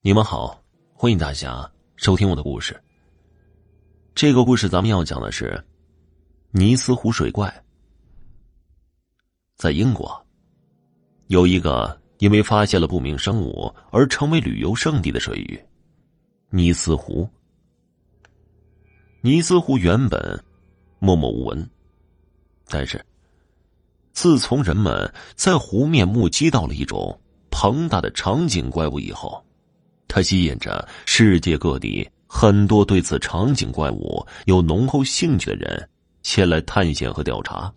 你们好，欢迎大家收听我的故事。这个故事咱们要讲的是尼斯湖水怪。在英国，有一个因为发现了不明生物而成为旅游胜地的水域——尼斯湖。尼斯湖原本默默无闻，但是自从人们在湖面目击到了一种庞大的长颈怪物以后，它吸引着世界各地很多对此场景怪物有浓厚兴趣的人前来探险和调查。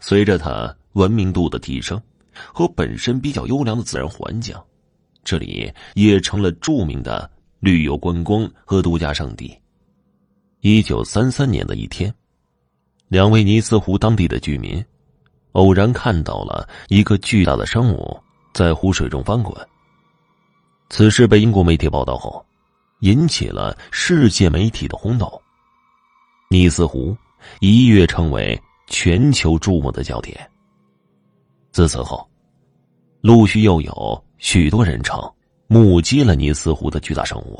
随着它文明度的提升和本身比较优良的自然环境，这里也成了著名的旅游观光和度假胜地。一九三三年的一天，两位尼斯湖当地的居民偶然看到了一个巨大的生物在湖水中翻滚。此事被英国媒体报道后，引起了世界媒体的轰动。尼斯湖一跃成为全球注目的焦点。自此后，陆续又有许多人称目击了尼斯湖的巨大生物。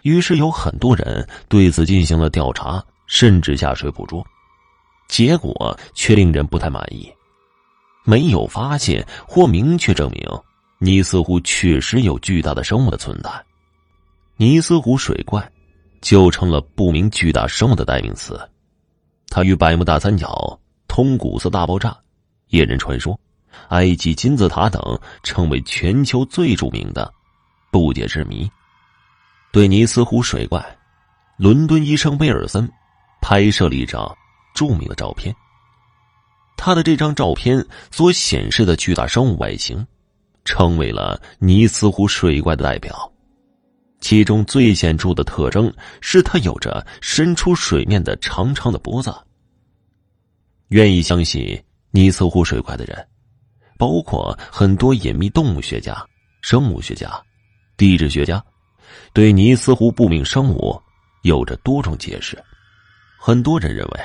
于是有很多人对此进行了调查，甚至下水捕捉，结果却令人不太满意，没有发现或明确证明。尼斯湖确实有巨大的生物的存在，尼斯湖水怪就成了不明巨大生物的代名词。它与百慕大三角、通古斯大爆炸、野人传说、埃及金字塔等成为全球最著名的不解之谜。对尼斯湖水怪，伦敦医生威尔森拍摄了一张著名的照片。他的这张照片所显示的巨大生物外形。成为了尼斯湖水怪的代表，其中最显著的特征是它有着伸出水面的长长的脖子。愿意相信尼斯湖水怪的人，包括很多隐秘动物学家、生物学家、地质学家，对尼斯湖不明生物有着多种解释。很多人认为，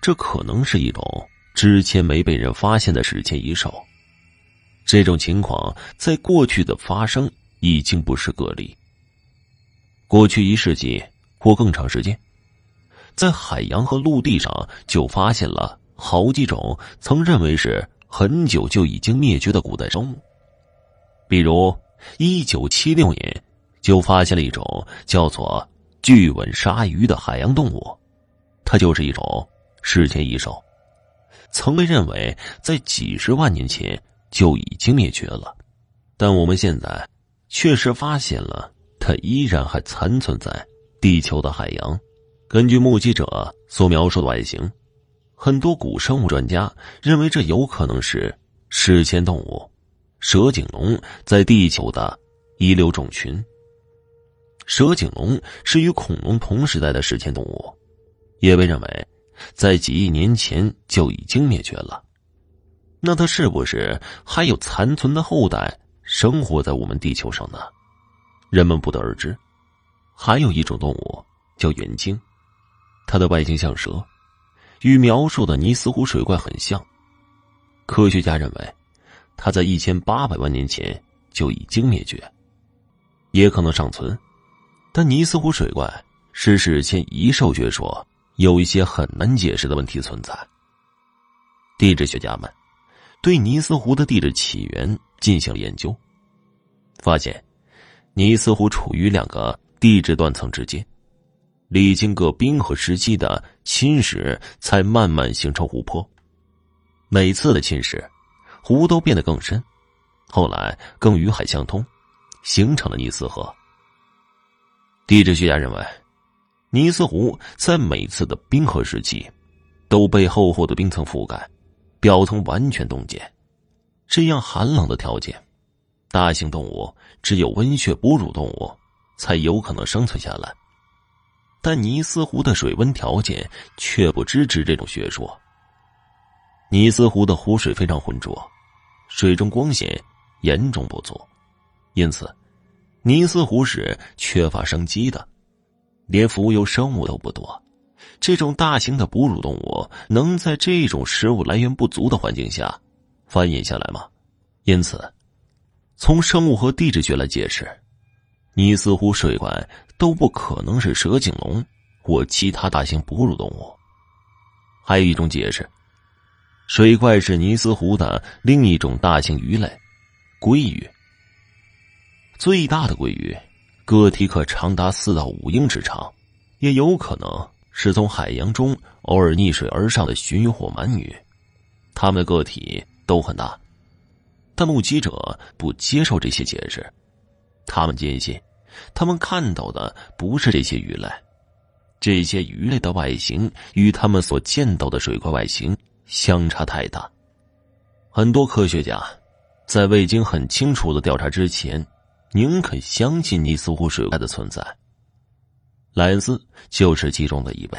这可能是一种之前没被人发现的史前异兽。这种情况在过去的发生已经不是个例。过去一世纪或更长时间，在海洋和陆地上就发现了好几种曾认为是很久就已经灭绝的古代生物。比如，一九七六年就发现了一种叫做巨吻鲨鱼的海洋动物，它就是一种史前异兽，曾被认为在几十万年前。就已经灭绝了，但我们现在确实发现了它依然还残存在地球的海洋。根据目击者所描述的外形，很多古生物专家认为这有可能是史前动物蛇颈龙在地球的遗留种群。蛇颈龙是与恐龙同时代的史前动物，也被认为在几亿年前就已经灭绝了。那它是不是还有残存的后代生活在我们地球上呢？人们不得而知。还有一种动物叫元鲸，它的外形像蛇，与描述的尼斯湖水怪很像。科学家认为，它在一千八百万年前就已经灭绝，也可能尚存。但尼斯湖水怪是史前遗兽学说有一些很难解释的问题存在。地质学家们。对尼斯湖的地质起源进行了研究，发现尼斯湖处于两个地质断层之间，历经各冰河时期的侵蚀，才慢慢形成湖泊。每次的侵蚀，湖都变得更深，后来更与海相通，形成了尼斯河。地质学家认为，尼斯湖在每次的冰河时期都被厚厚的冰层覆盖。表层完全冻结，这样寒冷的条件，大型动物只有温血哺乳动物才有可能生存下来。但尼斯湖的水温条件却不支持这种学说。尼斯湖的湖水非常浑浊，水中光线严重不足，因此尼斯湖是缺乏生机的，连浮游生物都不多。这种大型的哺乳动物能在这种食物来源不足的环境下繁衍下来吗？因此，从生物和地质学来解释，尼斯湖水怪都不可能是蛇颈龙或其他大型哺乳动物。还有一种解释，水怪是尼斯湖的另一种大型鱼类——鲑鱼。最大的鲑鱼，个体可长达四到五英尺长，也有可能是从海洋中偶尔逆水而上的鲟鱼或鳗鱼，它们的个体都很大。但目击者不接受这些解释，他们坚信，他们看到的不是这些鱼类。这些鱼类的外形与他们所见到的水怪外形相差太大。很多科学家在未经很清楚的调查之前，宁肯相信尼斯湖水怪的存在。莱恩斯就是其中的一位。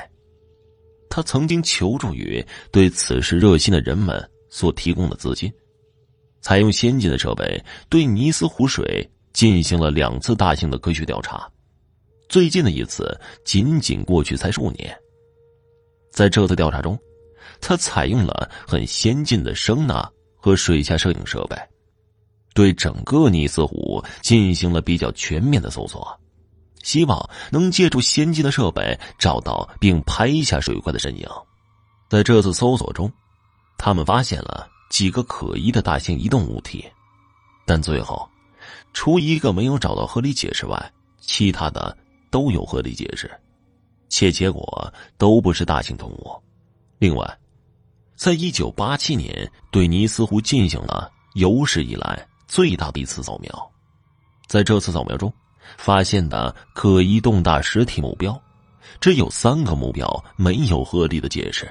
他曾经求助于对此事热心的人们所提供的资金，采用先进的设备对尼斯湖水进行了两次大型的科学调查。最近的一次仅仅过去才数年。在这次调查中，他采用了很先进的声呐和水下摄影设备，对整个尼斯湖进行了比较全面的搜索，希望能借助先进的设备找到并拍下水怪的身影。在这次搜索中，他们发现了几个可疑的大型移动物体，但最后，除一个没有找到合理解释外，其他的。都有合理解释，且结果都不是大型动物。另外，在一九八七年对尼斯湖进行了有史以来最大的一次扫描，在这次扫描中发现的可移动大实体目标，只有三个目标没有合理的解释。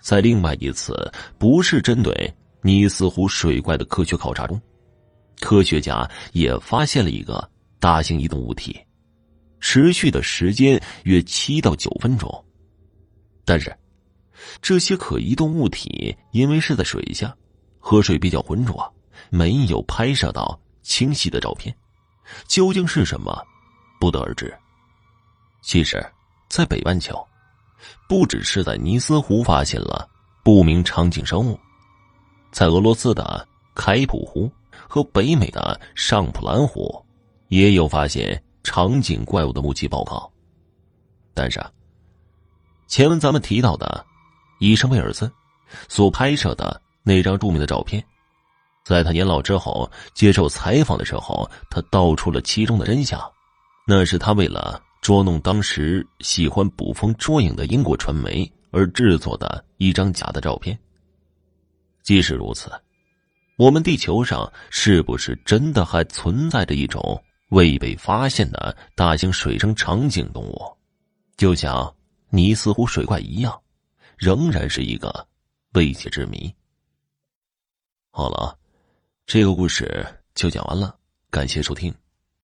在另外一次不是针对尼斯湖水怪的科学考察中，科学家也发现了一个大型移动物体。持续的时间约七到九分钟，但是这些可移动物体因为是在水下，河水比较浑浊，没有拍摄到清晰的照片。究竟是什么，不得而知。其实，在北半球，不只是在尼斯湖发现了不明长颈生物，在俄罗斯的开普湖和北美的上普兰湖，也有发现。场景怪物的目击报告，但是，前文咱们提到的伊莎贝尔森所拍摄的那张著名的照片，在他年老之后接受采访的时候，他道出了其中的真相，那是他为了捉弄当时喜欢捕风捉影的英国传媒而制作的一张假的照片。即使如此，我们地球上是不是真的还存在着一种？未被发现的大型水生长颈动物，就像尼斯湖水怪一样，仍然是一个未解之谜。好了，这个故事就讲完了，感谢收听。